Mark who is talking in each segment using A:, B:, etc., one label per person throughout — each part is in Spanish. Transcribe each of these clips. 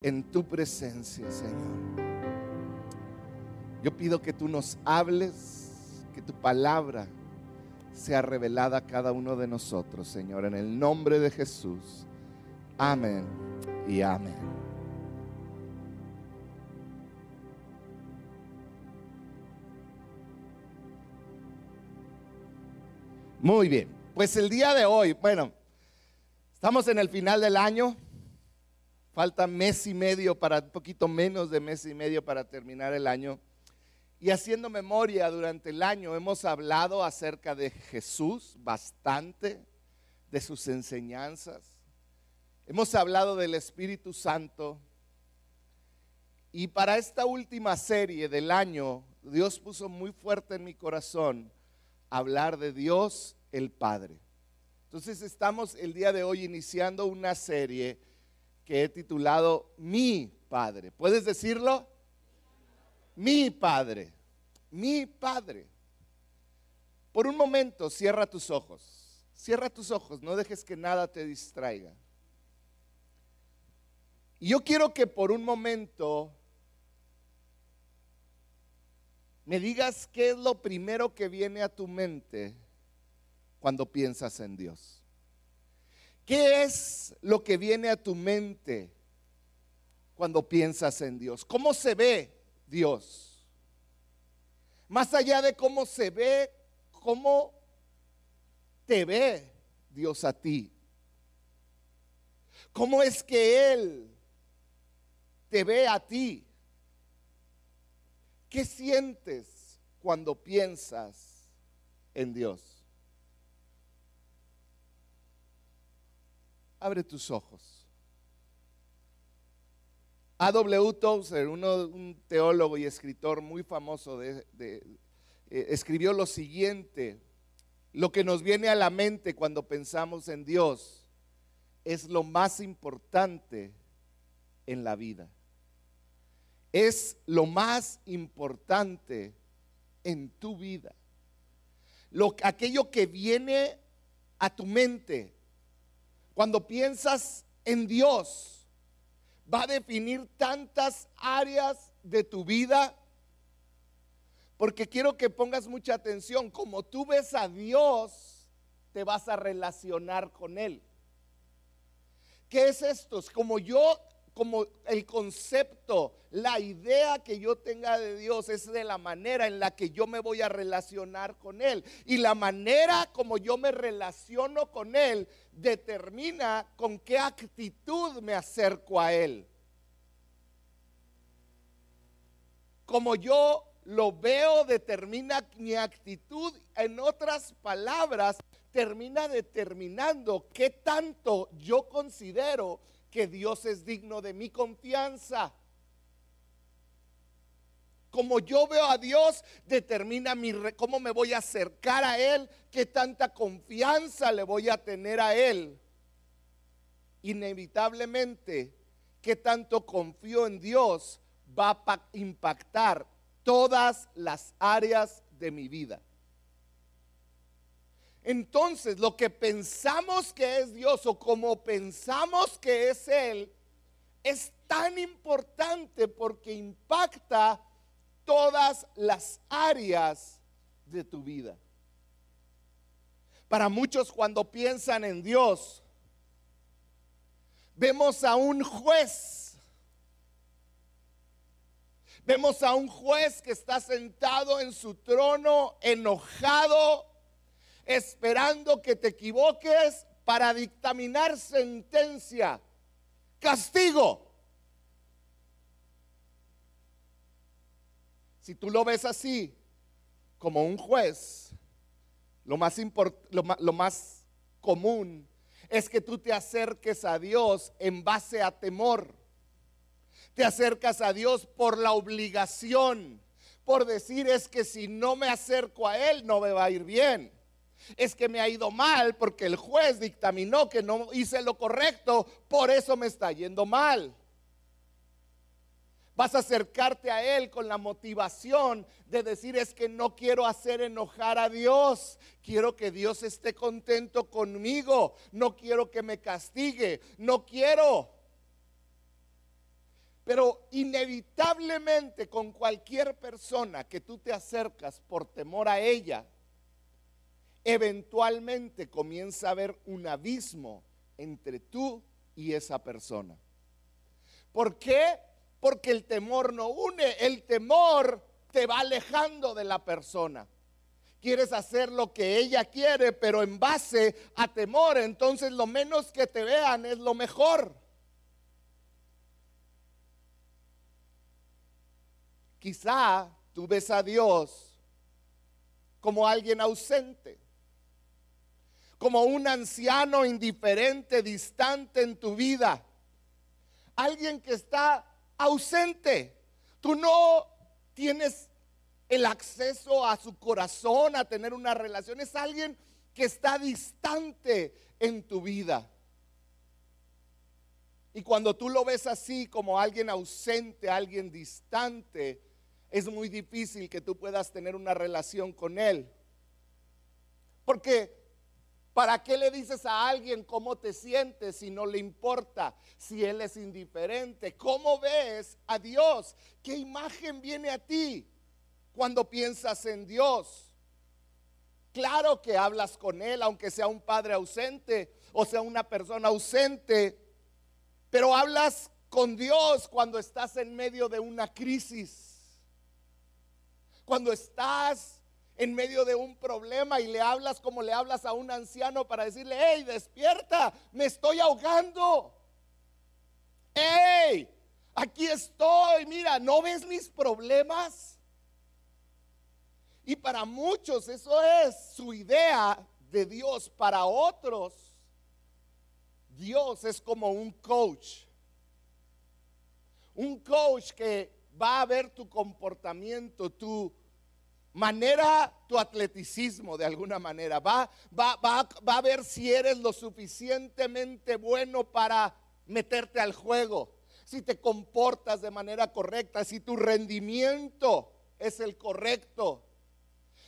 A: en tu presencia, Señor. Yo pido que tú nos hables, que tu palabra sea revelada a cada uno de nosotros, Señor, en el nombre de Jesús. Amén y amén. Muy bien, pues el día de hoy, bueno, estamos en el final del año, falta mes y medio para, un poquito menos de mes y medio para terminar el año. Y haciendo memoria durante el año hemos hablado acerca de Jesús bastante, de sus enseñanzas. Hemos hablado del Espíritu Santo. Y para esta última serie del año, Dios puso muy fuerte en mi corazón hablar de Dios el Padre. Entonces estamos el día de hoy iniciando una serie que he titulado Mi Padre. ¿Puedes decirlo? Mi Padre, mi Padre. Por un momento cierra tus ojos, cierra tus ojos, no dejes que nada te distraiga. Y yo quiero que por un momento me digas qué es lo primero que viene a tu mente cuando piensas en Dios. ¿Qué es lo que viene a tu mente cuando piensas en Dios? ¿Cómo se ve Dios? Más allá de cómo se ve, cómo te ve Dios a ti. ¿Cómo es que Él te ve a ti? ¿Qué sientes cuando piensas en Dios? Abre tus ojos. A.W. Tozer, un teólogo y escritor muy famoso, eh, escribió lo siguiente, lo que nos viene a la mente cuando pensamos en Dios es lo más importante en la vida es lo más importante en tu vida. Lo, aquello que viene a tu mente cuando piensas en Dios va a definir tantas áreas de tu vida. Porque quiero que pongas mucha atención. Como tú ves a Dios, te vas a relacionar con Él. ¿Qué es esto? Como yo como el concepto, la idea que yo tenga de Dios es de la manera en la que yo me voy a relacionar con Él. Y la manera como yo me relaciono con Él determina con qué actitud me acerco a Él. Como yo lo veo determina mi actitud. En otras palabras, termina determinando qué tanto yo considero que Dios es digno de mi confianza. Como yo veo a Dios, determina mi, cómo me voy a acercar a Él, qué tanta confianza le voy a tener a Él. Inevitablemente, qué tanto confío en Dios va a impactar todas las áreas de mi vida. Entonces, lo que pensamos que es Dios o como pensamos que es Él, es tan importante porque impacta todas las áreas de tu vida. Para muchos cuando piensan en Dios, vemos a un juez. Vemos a un juez que está sentado en su trono, enojado, esperando que te equivoques para dictaminar sentencia, castigo. Si tú lo ves así, como un juez, lo más, lo, más común es que tú te acerques a Dios en base a temor. Te acercas a Dios por la obligación, por decir es que si no me acerco a Él no me va a ir bien es que me ha ido mal porque el juez dictaminó que no hice lo correcto, por eso me está yendo mal. Vas a acercarte a Él con la motivación de decir es que no quiero hacer enojar a Dios. Quiero que Dios esté contento conmigo. No quiero que me castigue. No quiero. inevitablemente con cualquier persona que tú te acercas por temor a ella, eventualmente comienza a haber un abismo entre tú y esa persona. ¿Por qué? Porque el temor no une, el temor te va alejando de la persona. Quieres hacer lo que ella quiere, pero en base a temor, entonces lo menos que te vean es lo mejor. Quizá tú ves a Dios como alguien ausente, como un anciano indiferente, distante en tu vida, alguien que está ausente. Tú no tienes el acceso a su corazón, a tener una relación. Es alguien que está distante en tu vida. Y cuando tú lo ves así como alguien ausente, alguien distante, es muy difícil que tú puedas tener una relación con Él. Porque ¿para qué le dices a alguien cómo te sientes si no le importa, si Él es indiferente? ¿Cómo ves a Dios? ¿Qué imagen viene a ti cuando piensas en Dios? Claro que hablas con Él, aunque sea un padre ausente o sea una persona ausente, pero hablas con Dios cuando estás en medio de una crisis cuando estás en medio de un problema y le hablas como le hablas a un anciano para decirle, hey, despierta, me estoy ahogando. Hey, aquí estoy, mira, ¿no ves mis problemas? Y para muchos eso es su idea de Dios. Para otros, Dios es como un coach. Un coach que va a ver tu comportamiento, tu manera, tu atleticismo de alguna manera. Va, va, va, va a ver si eres lo suficientemente bueno para meterte al juego, si te comportas de manera correcta, si tu rendimiento es el correcto.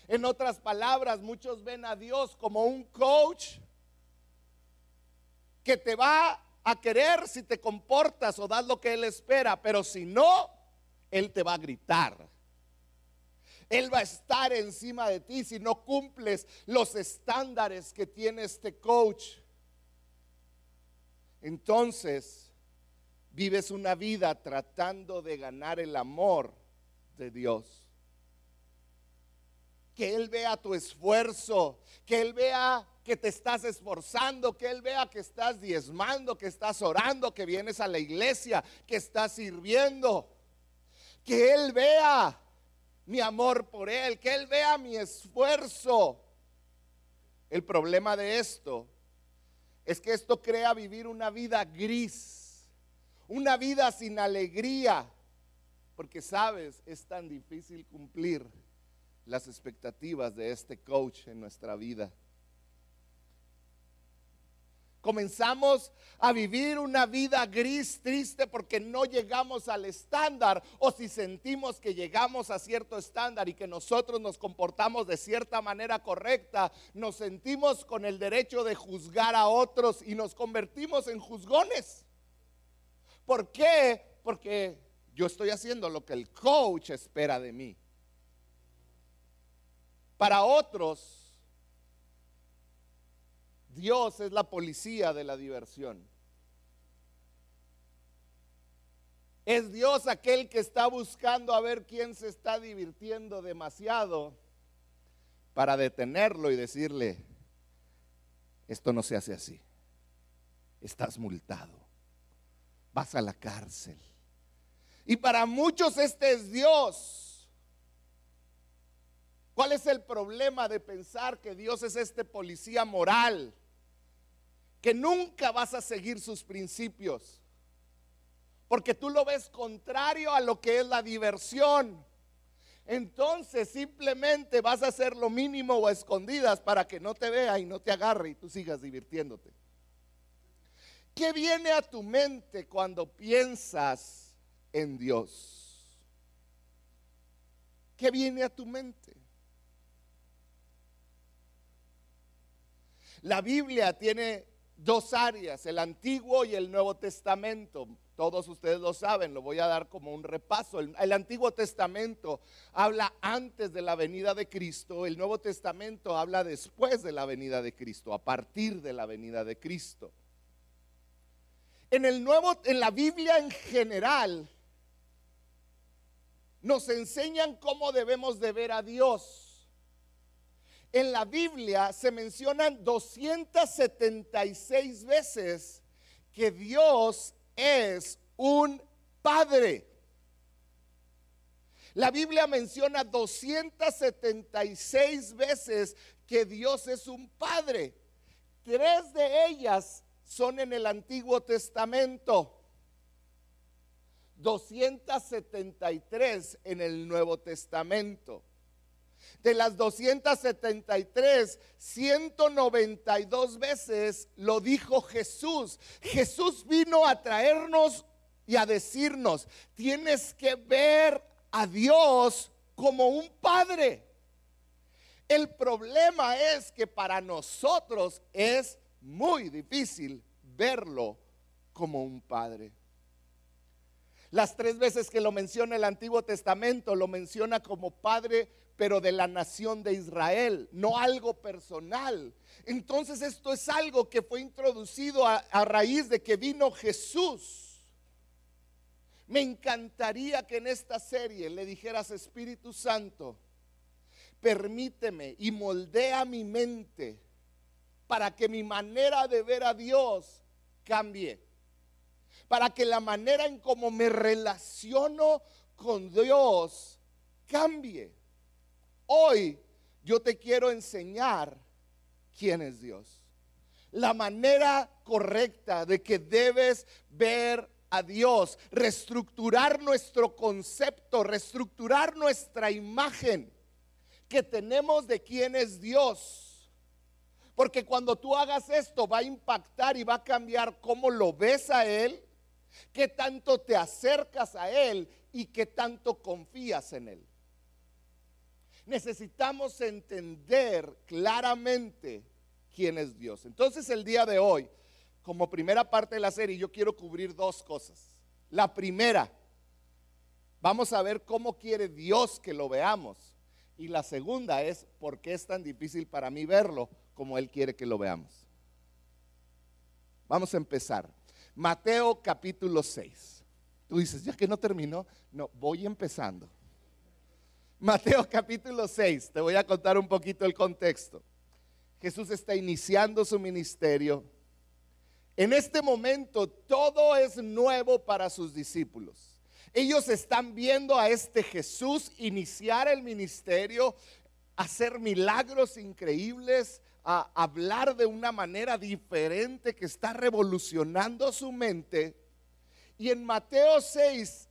A: En otras palabras, muchos ven a Dios como un coach que te va a querer si te comportas o das lo que Él espera, pero si no, Él te va a gritar. Él va a estar encima de ti si no cumples los estándares que tiene este coach. Entonces, vives una vida tratando de ganar el amor de Dios. Que Él vea tu esfuerzo, que Él vea que te estás esforzando, que Él vea que estás diezmando, que estás orando, que vienes a la iglesia, que estás sirviendo. Que Él vea mi amor por Él, que Él vea mi esfuerzo. El problema de esto es que esto crea vivir una vida gris, una vida sin alegría, porque sabes, es tan difícil cumplir las expectativas de este coach en nuestra vida comenzamos a vivir una vida gris, triste, porque no llegamos al estándar, o si sentimos que llegamos a cierto estándar y que nosotros nos comportamos de cierta manera correcta, nos sentimos con el derecho de juzgar a otros y nos convertimos en juzgones. ¿Por qué? Porque yo estoy haciendo lo que el coach espera de mí. Para otros, Dios es la policía de la diversión. Es Dios aquel que está buscando a ver quién se está divirtiendo demasiado para detenerlo y decirle, esto no se hace así. Estás multado. Vas a la cárcel. Y para muchos este es Dios. ¿Cuál es el problema de pensar que Dios es este policía moral? Que nunca vas a seguir sus principios. Porque tú lo ves contrario a lo que es la diversión. Entonces simplemente vas a hacer lo mínimo o a escondidas para que no te vea y no te agarre y tú sigas divirtiéndote. ¿Qué viene a tu mente cuando piensas en Dios? ¿Qué viene a tu mente? La Biblia tiene dos áreas, el Antiguo y el Nuevo Testamento. todos ustedes lo saben, lo voy a dar como un repaso. El, Antiguo Testamento habla antes de la venida de Cristo, el Nuevo Testamento habla después de la venida de Cristo, a partir de la venida de Cristo. En el Nuevo, en la Biblia en general, nos enseñan cómo debemos de ver a Dios. En la Biblia se mencionan 276 veces que Dios es un padre. La Biblia menciona 276 veces que Dios es un padre. Tres de ellas son en el Antiguo Testamento. 273 en el Nuevo Testamento. De las 273, 192 veces lo dijo Jesús. Jesús vino a traernos y a decirnos, tienes que ver a Dios como un padre. El problema es que para nosotros es muy difícil verlo como un padre. Las tres veces que lo menciona el Antiguo Testamento, lo menciona como padre, pero de la nación de Israel, no algo personal. Entonces esto es algo que fue introducido a, raíz de que vino Jesús. Me encantaría que en esta serie le dijeras, Espíritu Santo, permíteme y moldea mi mente para que mi manera de ver a Dios cambie para que la manera en cómo me relaciono con Dios cambie. Hoy yo te quiero enseñar quién es Dios. La manera correcta de que debes ver a Dios, reestructurar nuestro concepto, reestructurar nuestra imagen que tenemos de quién es Dios. Porque cuando tú hagas esto va a impactar y va a cambiar cómo lo ves a Él, qué tanto te acercas a Él y qué tanto confías en Él. Necesitamos entender claramente quién es Dios. Entonces el día de hoy, como primera parte de la serie, yo quiero cubrir dos cosas. La primera, vamos a ver cómo quiere Dios que lo veamos. Y la segunda es por qué es tan difícil para mí verlo como Él quiere que lo veamos. Vamos a empezar. Mateo capítulo 6. Tú dices, ya que no terminó, no, voy empezando. Mateo capítulo 6, te voy a contar un poquito el contexto. Jesús está iniciando su ministerio. En este momento todo es nuevo para sus discípulos. Ellos están viendo a este Jesús iniciar el ministerio, hacer milagros increíbles, hablar de una manera diferente que está revolucionando su mente. Y en Mateo 6,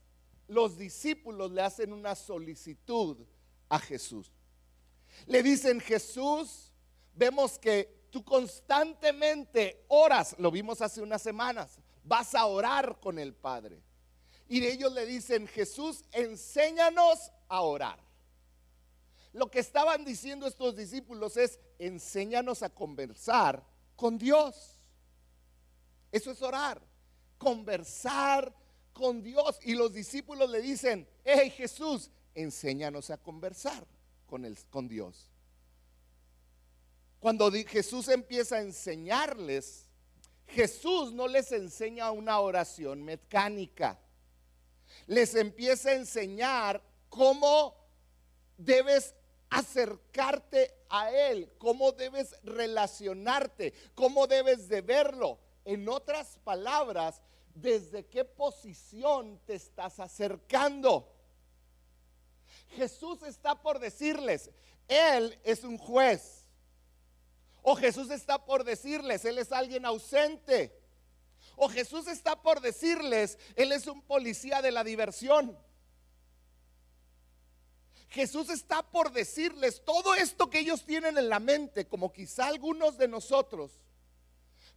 A: los discípulos le hacen una solicitud a Jesús. Le dicen, Jesús, vemos que tú constantemente oras, lo vimos hace unas semanas, vas a orar con el Padre. Y ellos le dicen, Jesús, enséñanos a orar. Lo que estaban diciendo estos discípulos es, enséñanos a conversar con Dios. Eso es orar, conversar con Dios. Y los discípulos le dicen, hey Jesús, enséñanos a conversar con, el, con Dios. Cuando Jesús empieza a enseñarles, Jesús no les enseña una oración mecánica. Les empieza a enseñar cómo debes acercarte a Él, cómo debes relacionarte, cómo debes de verlo. En otras palabras, desde qué posición te estás acercando. Jesús está por decirles, Él es un juez. O Jesús está por decirles, Él es alguien ausente. O Jesús está por decirles, Él es un policía de la diversión. Jesús está por decirles todo esto que ellos tienen en la mente, como quizá algunos de nosotros.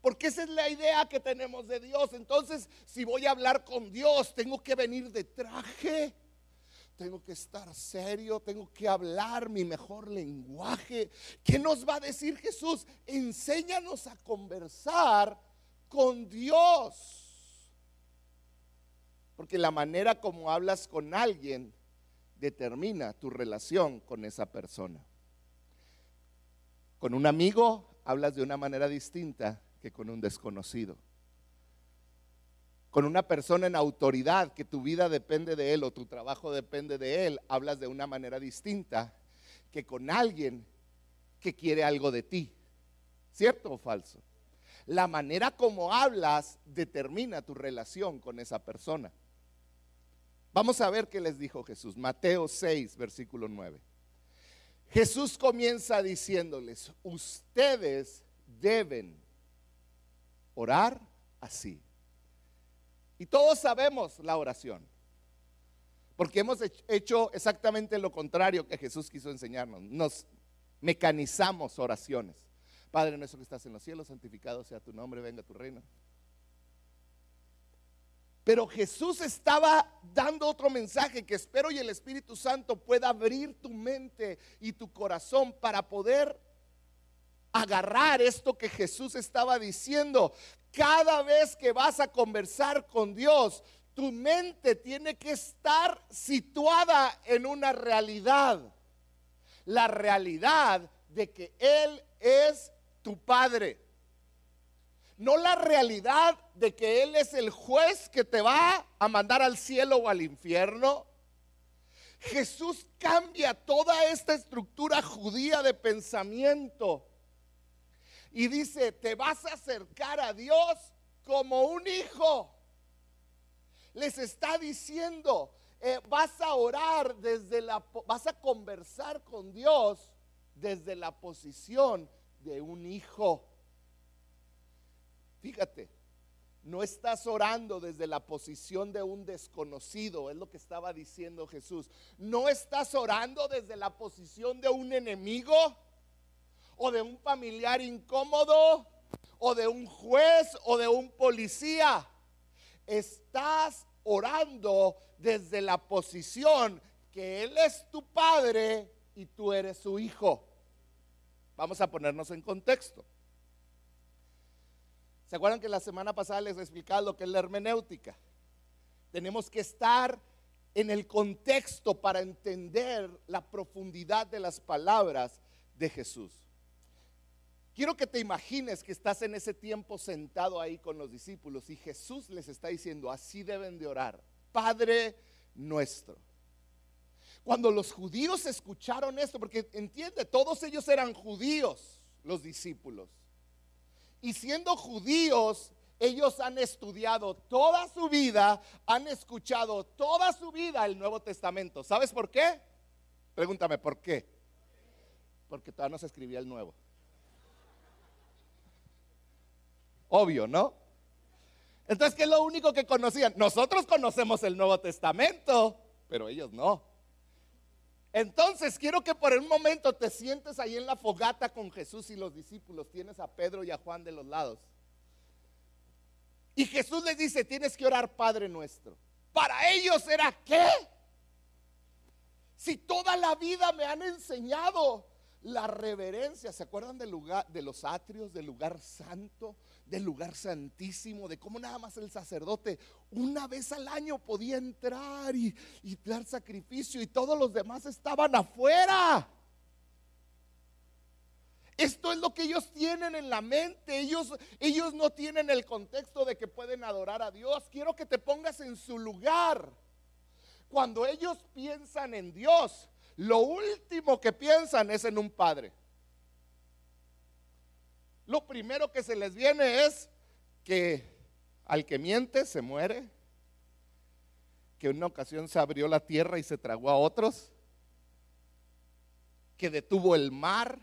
A: Porque esa es la idea que tenemos de Dios. Entonces, si voy a hablar con Dios, tengo que venir de traje. Tengo que estar serio, tengo que hablar mi mejor lenguaje. ¿Qué nos va a decir Jesús? Enséñanos a conversar con Dios. Porque la manera como hablas con alguien determina tu relación con esa persona. Con un amigo hablas de una manera distinta que con un desconocido. Con una persona en autoridad que tu vida depende de él o tu trabajo depende de él, hablas de una manera distinta que con alguien que quiere algo de ti. ¿Cierto o falso? La manera como hablas determina tu relación con esa persona. Vamos a ver qué les dijo Jesús. Mateo 6, versículo 9. Jesús comienza diciéndoles, ustedes deben orar así. Y todos sabemos la oración, porque hemos hecho exactamente lo contrario que Jesús quiso enseñarnos. Nos mecanizamos oraciones. Padre nuestro que estás en los cielos, santificado sea tu nombre, venga tu reino. Pero Jesús estaba dando otro mensaje que espero y el Espíritu Santo pueda abrir tu mente y tu corazón para poder agarrar esto que Jesús estaba diciendo. Cada vez que vas a conversar con Dios, tu mente tiene que estar situada en una realidad. La realidad de que Él es tu Padre no la realidad de que Él es el juez que te va a mandar al cielo o al infierno. Jesús cambia toda esta estructura judía de pensamiento y dice, te vas a acercar a Dios como un hijo. Les está diciendo, eh, vas a orar desde la, vas a conversar con Dios desde la posición de un hijo. Fíjate, no estás orando desde la posición de un desconocido, es lo que estaba diciendo Jesús. No estás orando desde la posición de un enemigo o de un familiar incómodo o de un juez o de un policía. Estás orando desde la posición que Él es tu padre y tú eres su hijo. Vamos a ponernos en contexto. ¿Se acuerdan que la semana pasada les explicaba lo que es la hermenéutica? Tenemos que estar en el contexto para entender la profundidad de las palabras de Jesús. Quiero que te imagines que estás en ese tiempo sentado ahí con los discípulos y Jesús les está diciendo, así deben de orar, Padre nuestro. Cuando los judíos escucharon esto, porque entiende, todos ellos eran judíos, los discípulos. Y siendo judíos, ellos han estudiado toda su vida, han escuchado toda su vida el Nuevo Testamento. ¿Sabes por qué? Pregúntame, ¿por qué? Porque todavía no se escribía el Nuevo. Obvio, ¿no? Entonces, ¿qué es lo único que conocían? Nosotros conocemos el Nuevo Testamento, pero ellos no. Entonces quiero que por un momento te sientes ahí en la fogata con Jesús y los discípulos. Tienes a Pedro y a Juan de los lados. Y Jesús les dice, tienes que orar Padre nuestro. Para ellos era qué? Si toda la vida me han enseñado la reverencia, ¿se acuerdan del lugar de los atrios, del lugar santo? Del lugar santísimo, de cómo nada más el sacerdote una vez al año podía entrar y, dar sacrificio y todos los demás estaban afuera. Esto es lo que ellos tienen en la mente. Ellos, ellos no tienen el contexto de que pueden adorar a Dios. Quiero que te pongas en su lugar. Cuando ellos piensan en Dios, lo último que piensan es en un padre lo primero que se les viene es que al que miente se muere, que en una ocasión se abrió la tierra y se tragó a otros, que detuvo el mar,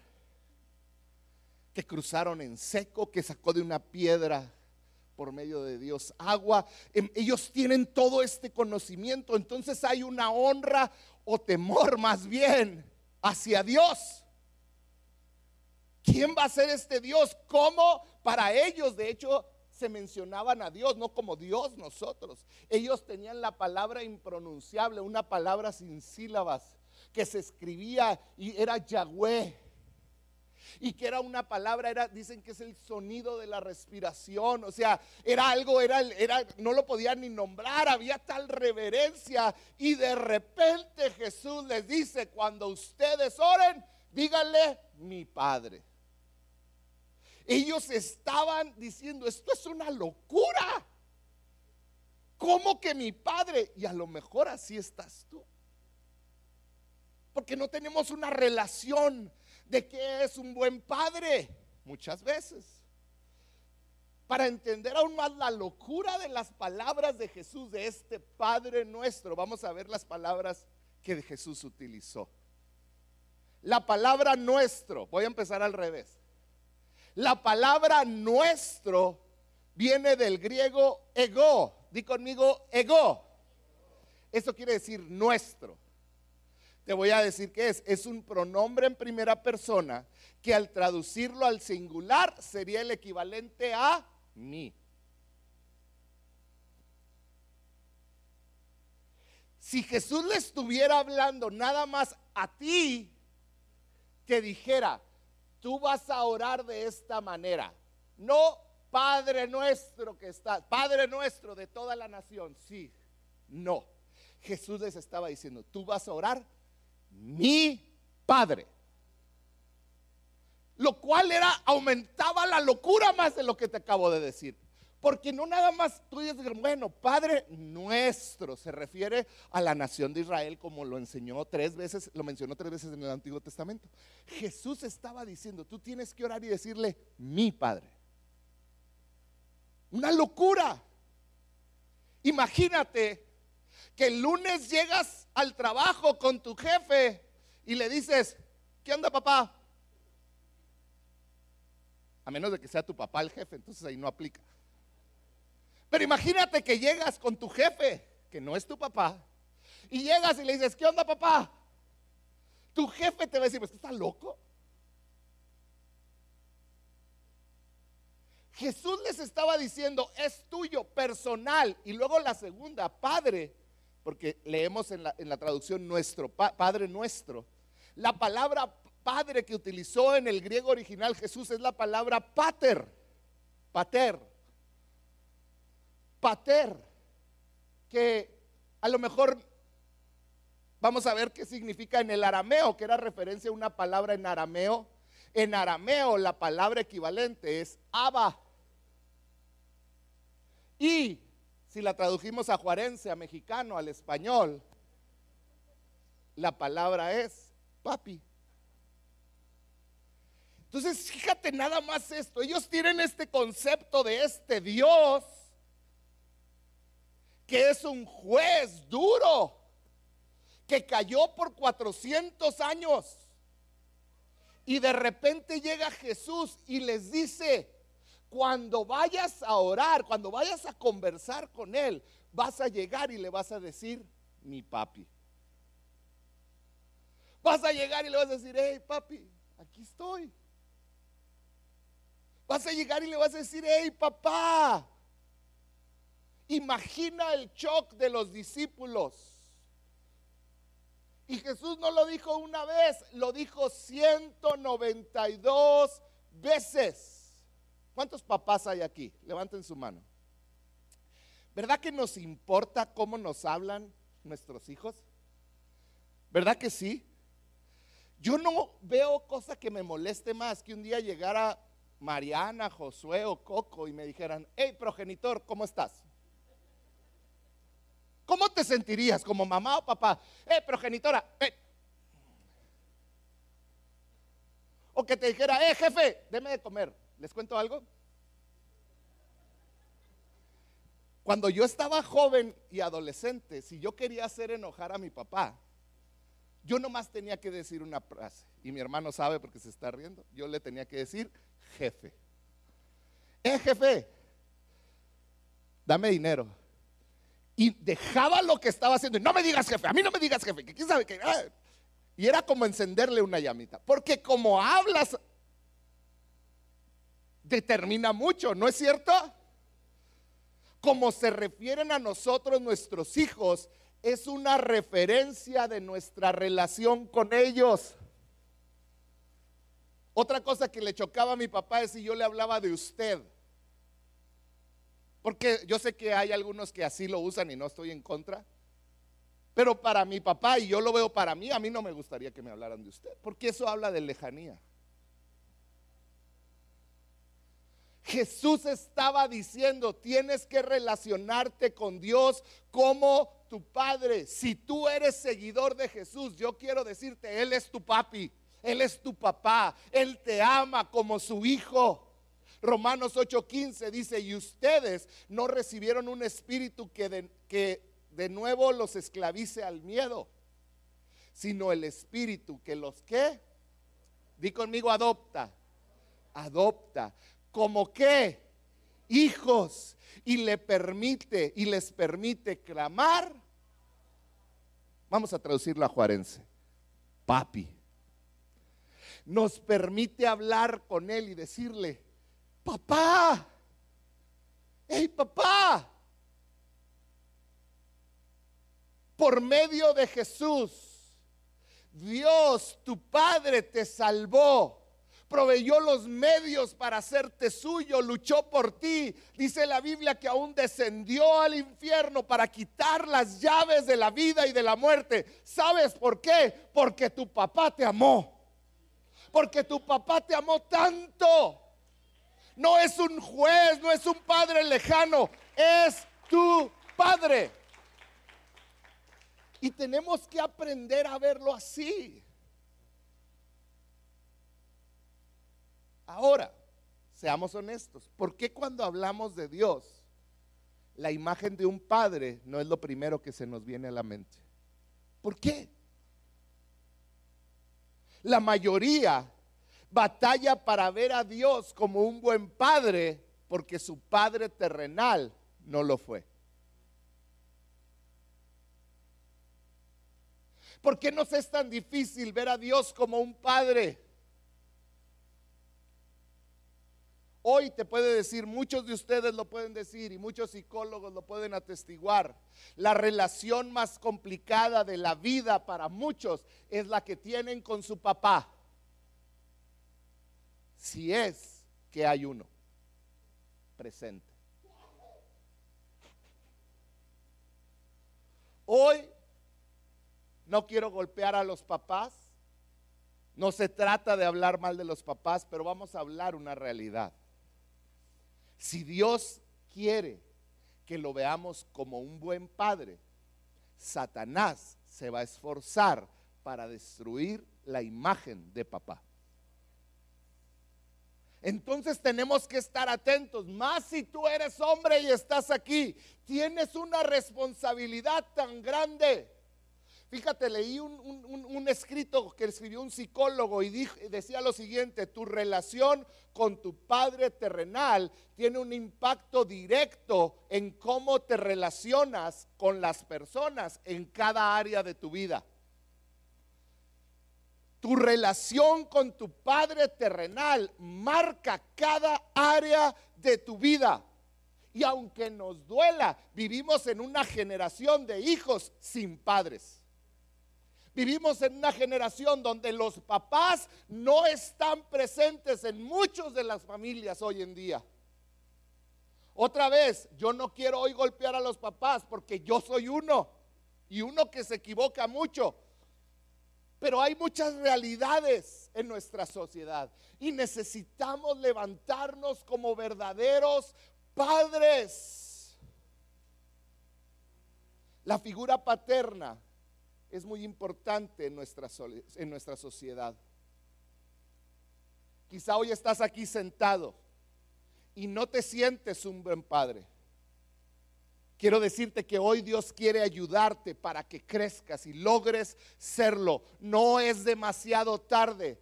A: que cruzaron en seco, que sacó de una piedra por medio de Dios agua. Em, ellos tienen todo este conocimiento, entonces hay una honra o temor más bien hacia Dios. ¿Quién va a ser este Dios? ¿Cómo? Para ellos, de hecho, se mencionaban a Dios, no como Dios nosotros. Ellos tenían la palabra impronunciable, una palabra sin sílabas, que se escribía y era Yahweh. y que era una palabra, era, dicen que es el sonido de la respiración, o sea, era algo, era, era, no lo podían ni nombrar, había tal reverencia y de repente Jesús les dice, cuando ustedes oren, díganle mi Padre. Ellos estaban diciendo, esto es una locura. ¿Cómo que mi Padre? Y a lo mejor así estás tú. Porque no tenemos una relación de que es un buen padre muchas veces. Para entender aún más la locura de las palabras de Jesús, de este Padre nuestro, vamos a ver las palabras que Jesús utilizó. La palabra nuestro, voy a empezar al revés. La palabra nuestro viene del griego ego. Di conmigo ego. Eso quiere decir nuestro te voy a decir que es. Es un pronombre en primera persona que al traducirlo al singular sería el equivalente a mí. Si Jesús le estuviera hablando nada más a ti, te dijera, tú vas a orar de esta manera. No Padre nuestro que está, Padre nuestro de toda la nación. Sí, no. Jesús les estaba diciendo, tú vas a orar mi padre. Lo cual era, aumentaba la locura más de lo que te acabo de decir. Porque no nada más tú dices, bueno, Padre nuestro, se refiere a la nación de Israel como lo enseñó tres veces, lo mencionó tres veces en el Antiguo Testamento. Jesús estaba diciendo, tú tienes que orar y decirle, mi Padre. Una locura. Imagínate que el lunes llegas al trabajo con tu jefe y le dices, ¿qué onda papá? A menos de que sea tu papá el jefe, entonces ahí no aplica. Pero imagínate que llegas con tu jefe, que no es tu papá, y llegas y le dices, ¿qué onda papá? Tu jefe te va a decir, ¿estás está loco? Jesús les estaba diciendo, es tuyo, personal. Y luego la segunda, Padre, porque leemos en la, traducción nuestro, Padre nuestro. La palabra Padre que utilizó en el griego original Jesús es la palabra pater, pater, pater, que a lo mejor vamos a ver qué significa en el arameo, que era referencia a una palabra en arameo. En arameo la palabra equivalente es Abba. Y si la tradujimos a juarense, a mexicano, al español, la palabra es papi. Entonces, fíjate nada más esto. Ellos tienen este concepto de este Dios que es un juez duro, que cayó por 400 años. Y de repente llega Jesús y les dice, cuando vayas a orar, cuando vayas a conversar con Él, vas a llegar y le vas a decir, mi papi. Vas a llegar y le vas a decir, hey papi, aquí estoy. Vas a llegar y le vas a decir, hey papá. Imagina el shock de los discípulos. Y Jesús no lo dijo una vez, lo dijo 192 veces. ¿Cuántos papás hay aquí? Levanten su mano. ¿Verdad que nos importa cómo nos hablan nuestros hijos? ¿Verdad que sí? Yo no veo cosa que me moleste más que un día llegara Mariana, Josué o Coco y me dijeran, hey progenitor, ¿cómo estás? ¿Cómo te sentirías como mamá o papá? Hey progenitora, O que te dijera, hey jefe, deme de comer. ¿Les cuento algo? Cuando yo estaba joven y adolescente, si yo quería hacer enojar a mi papá, yo nomás tenía que decir una frase. Y mi hermano sabe porque se está riendo. Yo le tenía que decir, jefe. Eh, jefe, dame dinero. Y dejaba lo que estaba haciendo. Y no me digas jefe, a mí no me digas jefe. Que quién sabe que. Ah". Y era como encenderle una llamita. Porque como hablas determina mucho, ¿no es cierto? Como se refieren a nosotros nuestros hijos, es una referencia de nuestra relación con ellos. Otra cosa que le chocaba a mi papá es si yo le hablaba de usted. Porque yo sé que hay algunos que así lo usan y no estoy en contra. Pero para mi papá, y yo lo veo para mí, a mí no me gustaría que me hablaran de usted, porque eso habla de lejanía. Jesús estaba diciendo, tienes que relacionarte con Dios como tu Padre. Si tú eres seguidor de Jesús, yo quiero decirte, Él es tu papi, Él es tu papá, Él te ama como su hijo. Romanos 8:15 dice, y ustedes no recibieron un espíritu que de, que de nuevo los esclavice al miedo, sino el espíritu que los que, di conmigo, adopta, adopta como que hijos y le permite y les permite clamar. Vamos a traducirlo a juarense. Papi. Nos permite hablar con él y decirle, papá, hey papá, por medio de Jesús, Dios, tu Padre, te salvó proveyó los medios para hacerte suyo, luchó por ti. Dice la Biblia que aún descendió al infierno para quitar las llaves de la vida y de la muerte. ¿Sabes por qué? Porque tu papá te amó. Porque tu papá te amó tanto. No es un juez, no es un padre lejano, es tu padre. Y tenemos que aprender a verlo así. Ahora, seamos honestos, ¿por qué cuando hablamos de Dios, la imagen de un padre no es lo primero que se nos viene a la mente? ¿Por qué? La mayoría batalla para ver a Dios como un buen padre porque su padre terrenal no lo fue. ¿Por qué nos es tan difícil ver a Dios como un padre? Hoy te puede decir, muchos de ustedes lo pueden decir y muchos psicólogos lo pueden atestiguar. La relación más complicada de la vida para muchos es la que tienen con su papá. Si es que hay uno presente. Hoy no quiero golpear a los papás. No se trata de hablar mal de los papás, pero vamos a hablar una realidad. Si Dios quiere que lo veamos como un buen padre, Satanás se va a esforzar para destruir la imagen de papá. Entonces tenemos que estar atentos, más si tú eres hombre y estás aquí, tienes una responsabilidad tan grande Fíjate, leí un, escrito que escribió un psicólogo y decía lo siguiente, tu relación con tu padre terrenal tiene un impacto directo en cómo te relacionas con las personas en cada área de tu vida. Tu relación con tu padre terrenal marca cada área de tu vida. Y aunque nos duela, vivimos en una generación de hijos sin padres. Vivimos en una generación donde los papás no están presentes en muchas de las familias hoy en día. Otra vez, yo no quiero hoy golpear a los papás porque yo soy uno y uno que se equivoca mucho. Pero hay muchas realidades en nuestra sociedad y necesitamos levantarnos como verdaderos padres. La figura paterna es muy importante en nuestra, en nuestra sociedad. Quizá hoy estás aquí sentado y no te sientes un buen padre. Quiero decirte que hoy Dios quiere ayudarte para que crezcas y logres serlo. No es demasiado tarde.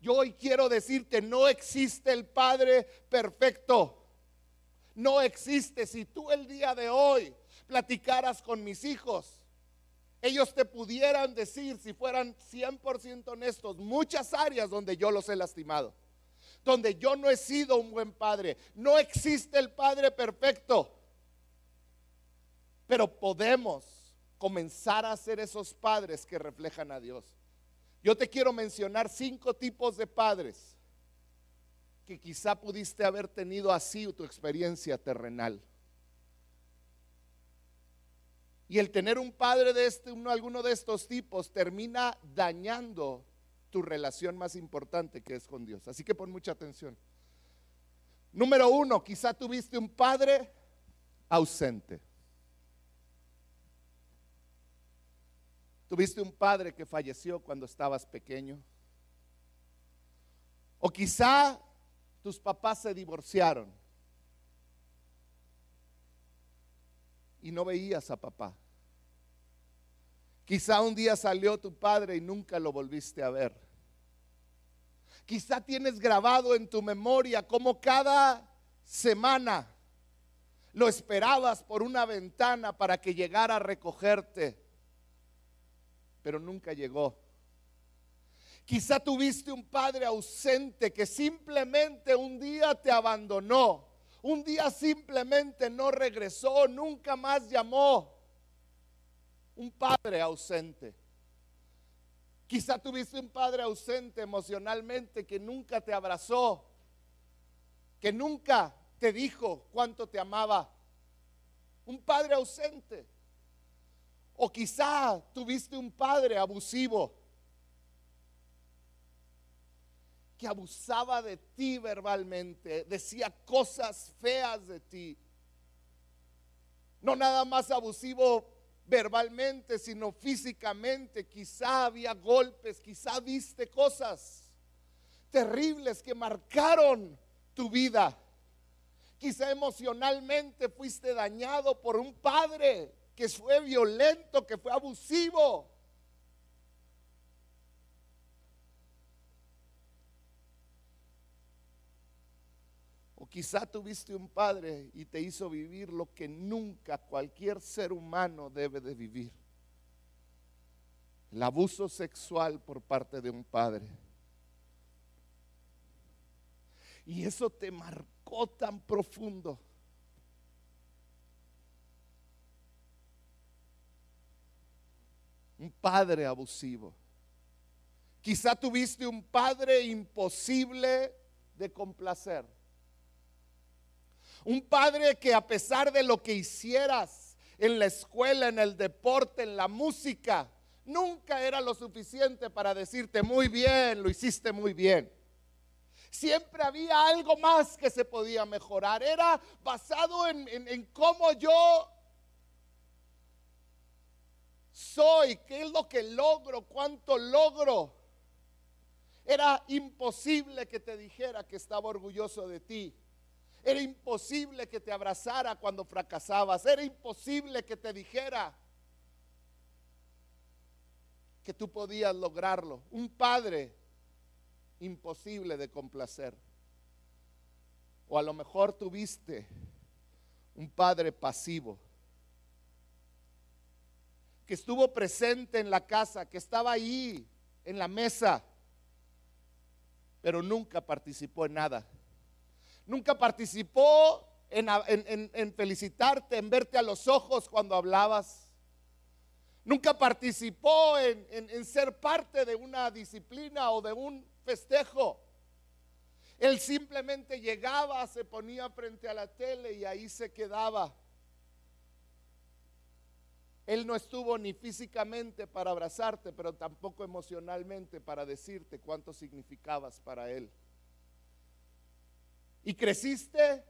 A: Yo hoy quiero decirte, no existe el Padre perfecto. No existe. Si tú el día de hoy platicaras con mis hijos, ellos te pudieran decir, si fueran 100% honestos, muchas áreas donde yo los he lastimado, donde yo no he sido un buen padre. No existe el padre perfecto, pero podemos comenzar a ser esos padres que reflejan a Dios. Yo te quiero mencionar cinco tipos de padres que quizá pudiste haber tenido así tu experiencia terrenal. Y el tener un padre de este, uno, alguno de estos tipos, termina dañando tu relación más importante que es con Dios. Así que pon mucha atención. Número uno, quizá tuviste un padre ausente. Tuviste un padre que falleció cuando estabas pequeño. O quizá tus papás se divorciaron y no veías a papá. Quizá un día salió tu padre y nunca lo volviste a ver. Quizá tienes grabado en tu memoria como cada semana lo esperabas por una ventana para que llegara a recogerte, pero nunca llegó. Quizá tuviste un padre ausente que simplemente un día te abandonó, un día simplemente no regresó, nunca más llamó. Un padre ausente. Quizá tuviste un padre ausente emocionalmente que nunca te abrazó, que nunca te dijo cuánto te amaba. Un padre ausente. O quizá tuviste un padre abusivo que abusaba de ti verbalmente, decía cosas feas de ti. No nada más abusivo verbalmente, sino físicamente. Quizá había golpes, quizá viste cosas terribles que marcaron tu vida. Quizá emocionalmente fuiste dañado por un padre que fue violento, que fue abusivo. O quizá tuviste un padre y te hizo vivir lo que nunca cualquier ser humano debe de vivir. El abuso sexual por parte de un padre. Y eso te marcó tan profundo. Un padre abusivo. Quizá tuviste un padre imposible de complacer. Un padre que a pesar de lo que hicieras en la escuela, en el deporte, en la música, nunca era lo suficiente para decirte muy bien, lo hiciste muy bien. Siempre había algo más que se podía mejorar. Era basado en, cómo yo soy, qué es lo que logro, cuánto logro. Era imposible que te dijera que estaba orgulloso de ti. Era imposible que te abrazara cuando fracasabas. Era imposible que te dijera que tú podías lograrlo. Un padre imposible de complacer. O a lo mejor tuviste un padre pasivo que estuvo presente en la casa, que estaba ahí en la mesa, pero nunca participó en nada. Nunca participó en, felicitarte, en verte a los ojos cuando hablabas. Nunca participó en ser parte de una disciplina o de un festejo. Él simplemente llegaba, se ponía frente a la tele y ahí se quedaba. Él no estuvo ni físicamente para abrazarte, pero tampoco emocionalmente para decirte cuánto significabas para Él y creciste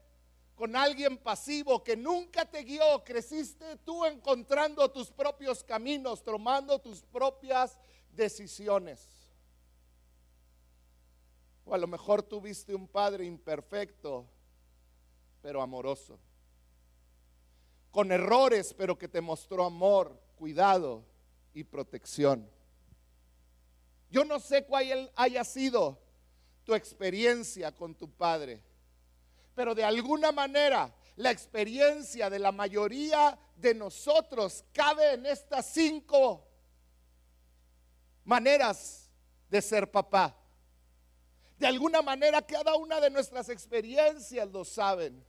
A: con alguien pasivo que nunca te guió, creciste tú encontrando tus propios caminos, tomando tus propias decisiones. O a lo mejor tuviste un padre imperfecto, pero amoroso. Con errores, pero que te mostró amor, cuidado y protección. Yo no sé cuál haya sido tu experiencia con tu padre pero de alguna manera la experiencia de la mayoría de nosotros cabe en estas cinco maneras de ser papá. De alguna manera cada una de nuestras experiencias lo saben.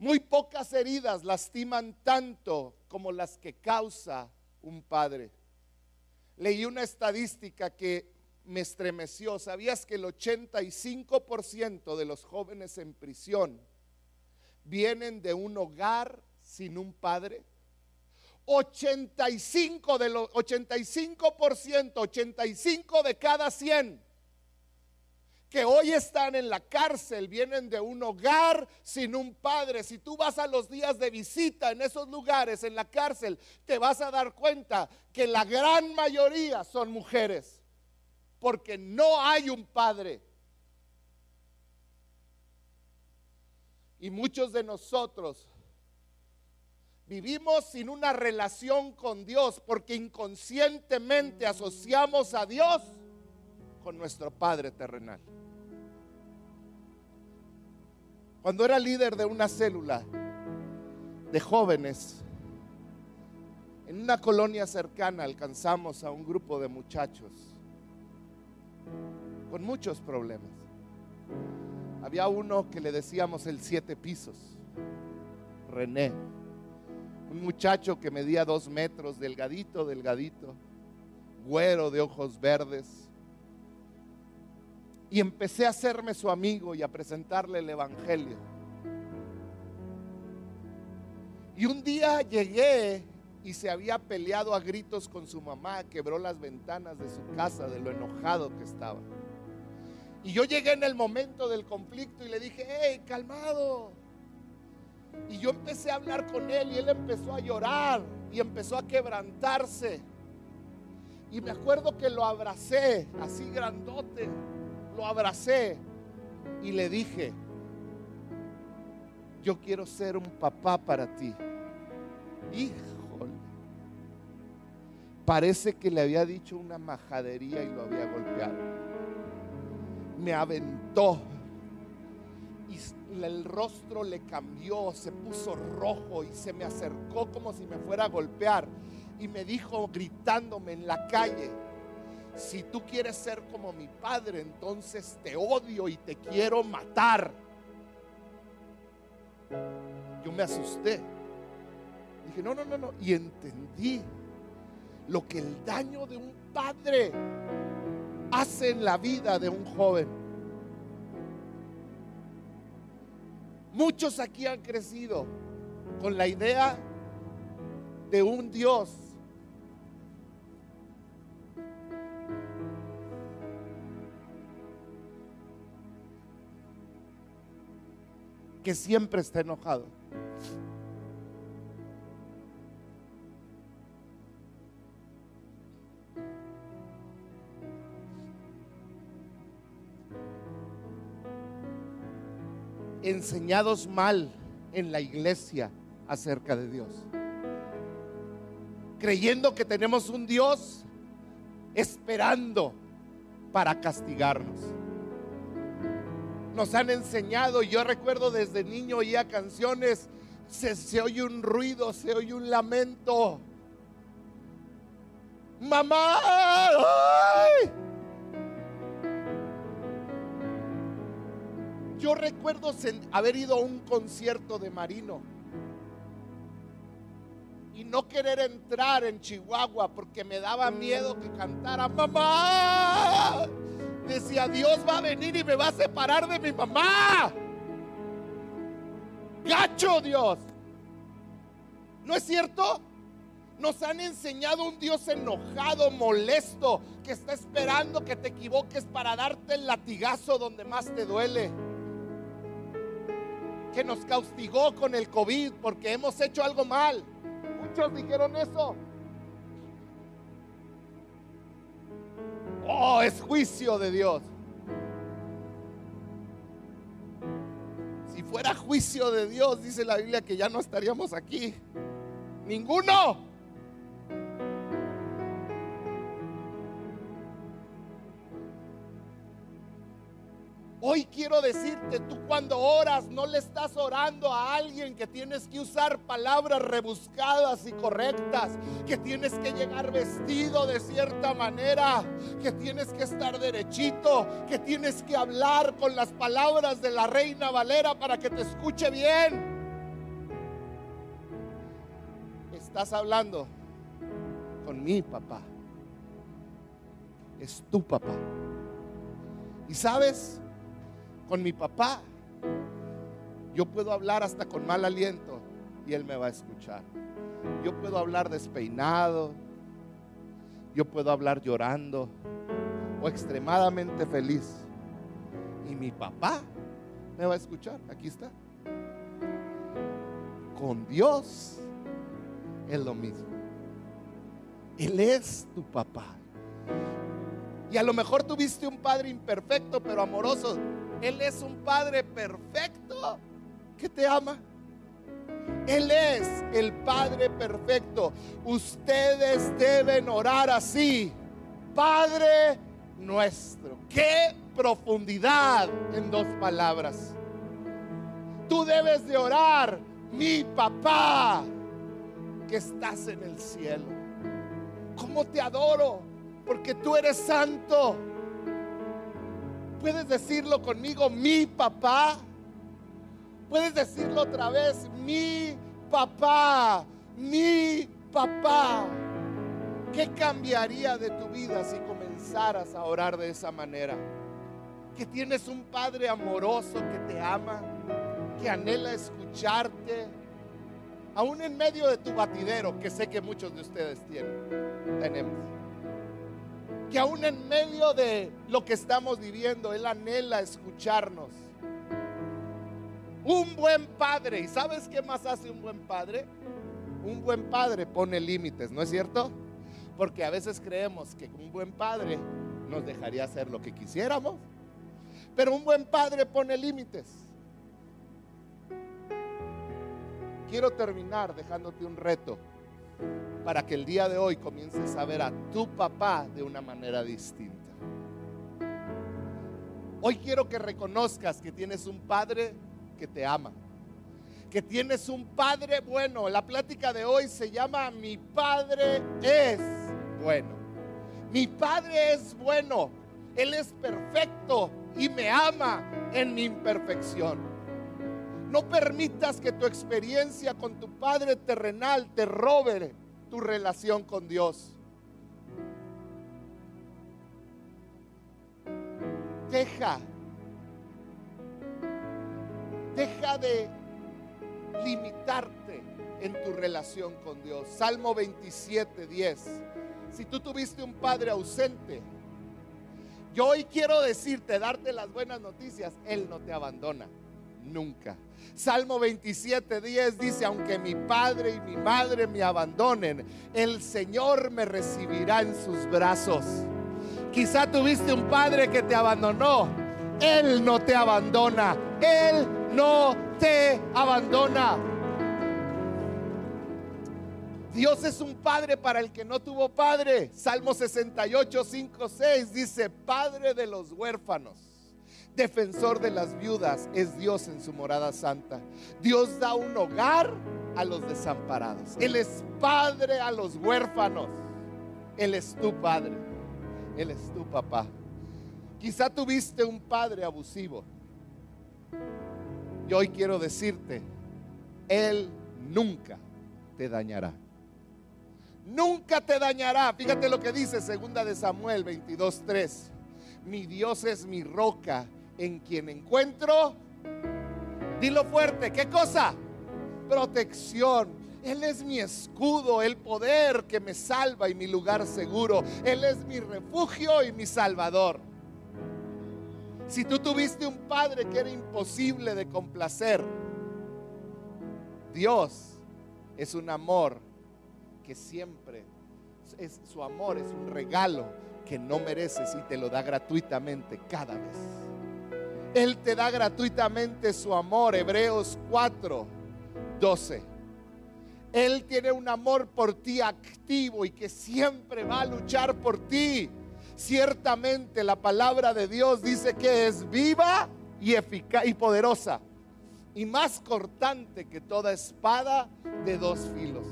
A: Muy pocas heridas lastiman tanto como las que causa un padre. Leí una estadística que me estremeció. ¿Sabías que el 85% de los jóvenes en prisión vienen de un hogar sin un padre? 85 de los 85%, 85 de cada 100 que hoy están en la cárcel vienen de un hogar sin un padre. Si tú vas a los días de visita en esos lugares, en la cárcel, te vas a dar cuenta que la gran mayoría son mujeres, porque no hay un padre. Y muchos de nosotros vivimos sin una relación con Dios porque inconscientemente asociamos a Dios con nuestro Padre terrenal. Cuando era líder de una célula de jóvenes, en una colonia cercana alcanzamos a un grupo de muchachos con muchos problemas. Había uno que le decíamos el siete pisos, René, un muchacho que medía dos metros, delgadito, delgadito, güero de ojos verdes, y empecé a hacerme su amigo y a presentarle el Evangelio. Y un día llegué y se había peleado a gritos con su mamá, quebró las ventanas de su casa de lo enojado que estaba. Y yo llegué en el momento del conflicto y le dije, hey, calmado. Y yo empecé a hablar con él y él empezó a llorar y empezó a quebrantarse. Y me acuerdo que lo abracé, así grandote lo abracé y le dije, yo quiero ser un papá para ti. Híjole. Parece que le había dicho una majadería y lo había golpeado. Me aventó y el rostro le cambió, se puso rojo y se me acercó como si me fuera a golpear y me dijo gritándome en la calle, si tú quieres ser como mi padre, entonces te odio y te quiero matar. Yo me asusté. Dije, no, no, no, no. Y entendí lo que el daño de un padre hace en la vida de un joven. Muchos aquí han crecido con la idea de un Dios que siempre está enojado. enseñados mal en la iglesia acerca de Dios. Creyendo que tenemos un Dios esperando para castigarnos nos han enseñado. Yo recuerdo desde niño oía canciones, se, oye un ruido, se oye un lamento. Mamá, yo recuerdo haber ido a un concierto de Marino y no querer entrar en Chihuahua porque me daba miedo que cantara mamá decía, Dios va a venir y me va a separar de mi mamá. Gacho Dios. ¿No es cierto? Nos han enseñado un Dios enojado, molesto, que está esperando que te equivoques para darte el latigazo donde más te duele. Que nos castigó con el COVID porque hemos hecho algo mal. Muchos dijeron eso. Oh, es juicio de Dios. Si fuera juicio de Dios, dice la Biblia que ya no estaríamos aquí. Ninguno. Hoy quiero decirte, tú cuando oras no le estás orando a alguien que tienes que usar palabras rebuscadas y correctas, que tienes que llegar vestido de cierta manera, que tienes que estar derechito, que tienes que hablar con las palabras de la reina Valera para que te escuche bien. Estás hablando con mi papá. es tu papá. Y sabes, con mi papá, yo puedo hablar hasta con mal aliento y él me va a escuchar. Yo puedo hablar despeinado, yo puedo hablar llorando o extremadamente feliz. Y mi papá me va a escuchar. Aquí está. Con Dios es lo mismo. Él es tu papá. Y a lo mejor tuviste un padre imperfecto, pero amoroso. Él es un padre perfecto que te ama. Él es el Padre perfecto. Ustedes deben orar así. Padre nuestro. Qué profundidad en dos palabras. Tú debes de orar, mi papá, que estás en el cielo. ¿Cómo te adoro? Porque tú eres santo. Puedes decirlo conmigo, mi papá. Puedes decirlo otra vez, mi papá, mi papá. ¿Qué cambiaría de tu vida si comenzaras a orar de esa manera? Que tienes un Padre amoroso que te ama, que anhela escucharte, aún en medio de tu batidero, que sé que muchos de ustedes tienen, tenemos. Que aún en medio de lo que estamos viviendo, Él anhela escucharnos. Un buen padre. ¿Y sabes qué más hace un buen padre? Un buen padre pone límites, ¿no es cierto? Porque a veces creemos que un buen padre nos dejaría hacer lo que quisiéramos. Pero un buen padre pone límites. Quiero terminar dejándote un reto para que el día de hoy comiences a ver a tu papá de una manera distinta. Hoy quiero que reconozcas que tienes un padre que te ama, que tienes un Padre bueno. La plática de hoy se llama Mi Padre es bueno. Mi Padre es bueno, Él es perfecto y me ama en mi imperfección. No permitas que tu experiencia con tu Padre terrenal te robe tu relación con Dios. Deja Deja de limitarte en tu relación con Dios. Salmo 27, 10. Si tú tuviste un padre ausente, yo hoy quiero decirte, darte las buenas noticias, Él no te abandona, nunca. Salmo 27, 10 dice, aunque mi padre y mi madre me abandonen, el Señor me recibirá en sus brazos. Quizá tuviste un padre que te abandonó, Él no te abandona, Él no te abandona. Dios es un padre para el que no tuvo padre. Salmo 68, 5, 6 dice, Padre de los huérfanos, defensor de las viudas, es Dios en su morada santa. Dios da un hogar a los desamparados. Él es padre a los huérfanos. Él es tu padre. Él es tu papá. Quizá tuviste un padre abusivo. Yo hoy quiero decirte, Él nunca te dañará. Nunca te dañará. Fíjate lo que dice segunda de Samuel 22:3. Mi Dios es mi roca en quien encuentro. Dilo fuerte, ¿qué cosa? Protección. Él es mi escudo, el poder que me salva y mi lugar seguro. Él es mi refugio y mi salvador. Si tú tuviste un padre que era imposible de complacer, Dios es un amor que siempre, es, su amor es un regalo que no mereces y te lo da gratuitamente cada vez. Él te da gratuitamente su amor, Hebreos 4, 12. Él tiene un amor por ti activo y que siempre va a luchar por ti. Ciertamente la palabra de Dios dice que es viva y eficaz y poderosa y más cortante que toda espada de dos filos.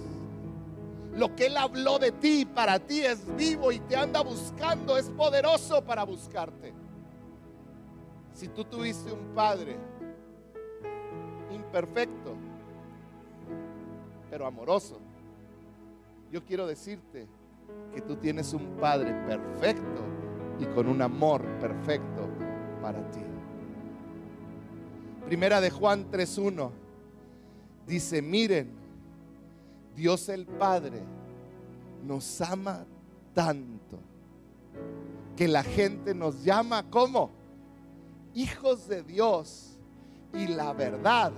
A: Lo que Él habló de ti para ti es vivo y te anda buscando, es poderoso para buscarte. Si tú tuviste un padre imperfecto, pero amoroso, yo quiero decirte que tú tienes un Padre perfecto y con un amor perfecto para ti. Primera de Juan 3.1 dice, miren, Dios el Padre nos ama tanto que la gente nos llama como hijos de Dios. Y la verdad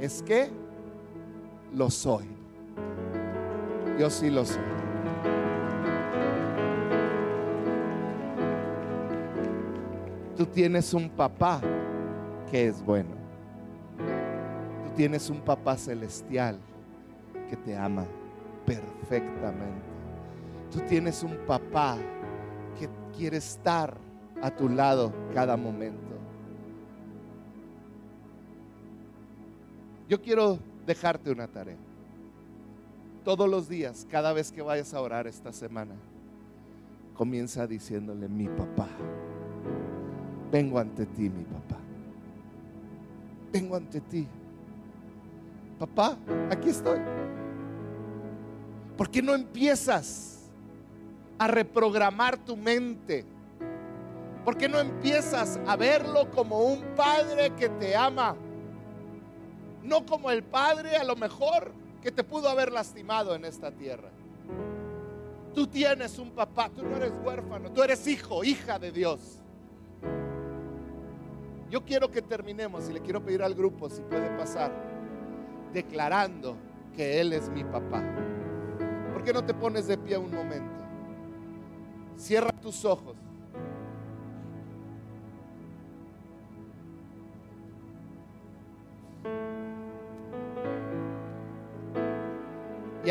A: es que lo soy. Yo sí lo soy. Tú tienes un papá que es bueno. Tú tienes un papá celestial que te ama perfectamente. Tú tienes un papá que quiere estar a tu lado cada momento. Yo quiero dejarte una tarea. Todos los días, cada vez que vayas a orar esta semana, comienza diciéndole, mi papá, vengo ante ti, mi papá. Vengo ante ti. Papá, aquí estoy. ¿Por qué no empiezas a reprogramar tu mente? ¿Por qué no empiezas a verlo como un padre que te ama? No como el padre a lo mejor que te pudo haber lastimado en esta tierra. Tú tienes un papá, tú no eres huérfano, tú eres hijo, hija de Dios. Yo quiero que terminemos y le quiero pedir al grupo si puede pasar declarando que Él es mi papá. ¿Por qué no te pones de pie un momento? Cierra tus ojos.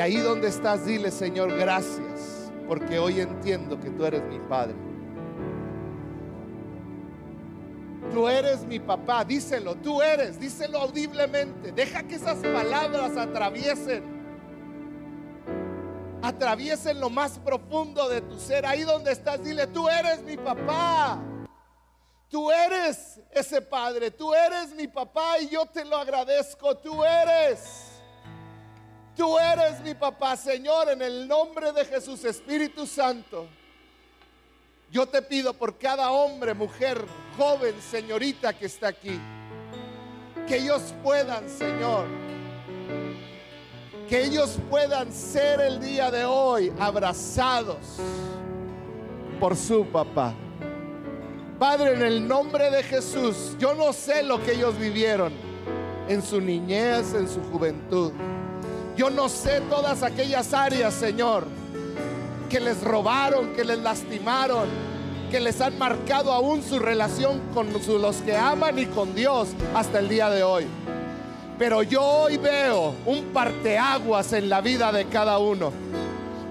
A: Ahí donde estás, dile, Señor, gracias, porque hoy entiendo que tú eres mi Padre. Tú eres mi papá, díselo, tú eres, díselo audiblemente. Deja que esas palabras atraviesen atraviesen lo más profundo de tu ser. Ahí donde estás, dile, tú eres mi papá. Tú eres ese padre, tú eres mi papá y yo te lo agradezco. Tú eres. Tú eres mi papá, Señor, en el nombre de Jesús, Espíritu Santo. Yo te pido por cada hombre, mujer, joven, señorita que está aquí, que ellos puedan, Señor, que ellos puedan ser el día de hoy abrazados por su papá. Padre, en el nombre de Jesús, yo no sé lo que ellos vivieron en su niñez, en su juventud. Yo no sé todas aquellas áreas, Señor, que les robaron, que les lastimaron, que les han marcado aún su relación con los que aman y con Dios hasta el día de hoy. Pero yo hoy veo un parteaguas en la vida de cada uno.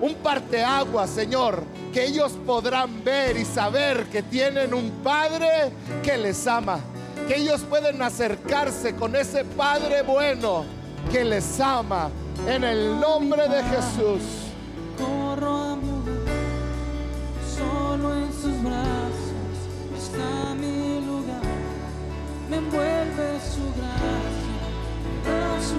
A: Un parteaguas, Señor, que ellos podrán ver y saber que tienen un Padre que les ama. Que ellos pueden acercarse con ese Padre bueno que les ama. En el nombre de Jesús.
B: Corro a mi solo en sus brazos está mi lugar. Me envuelve su gracia.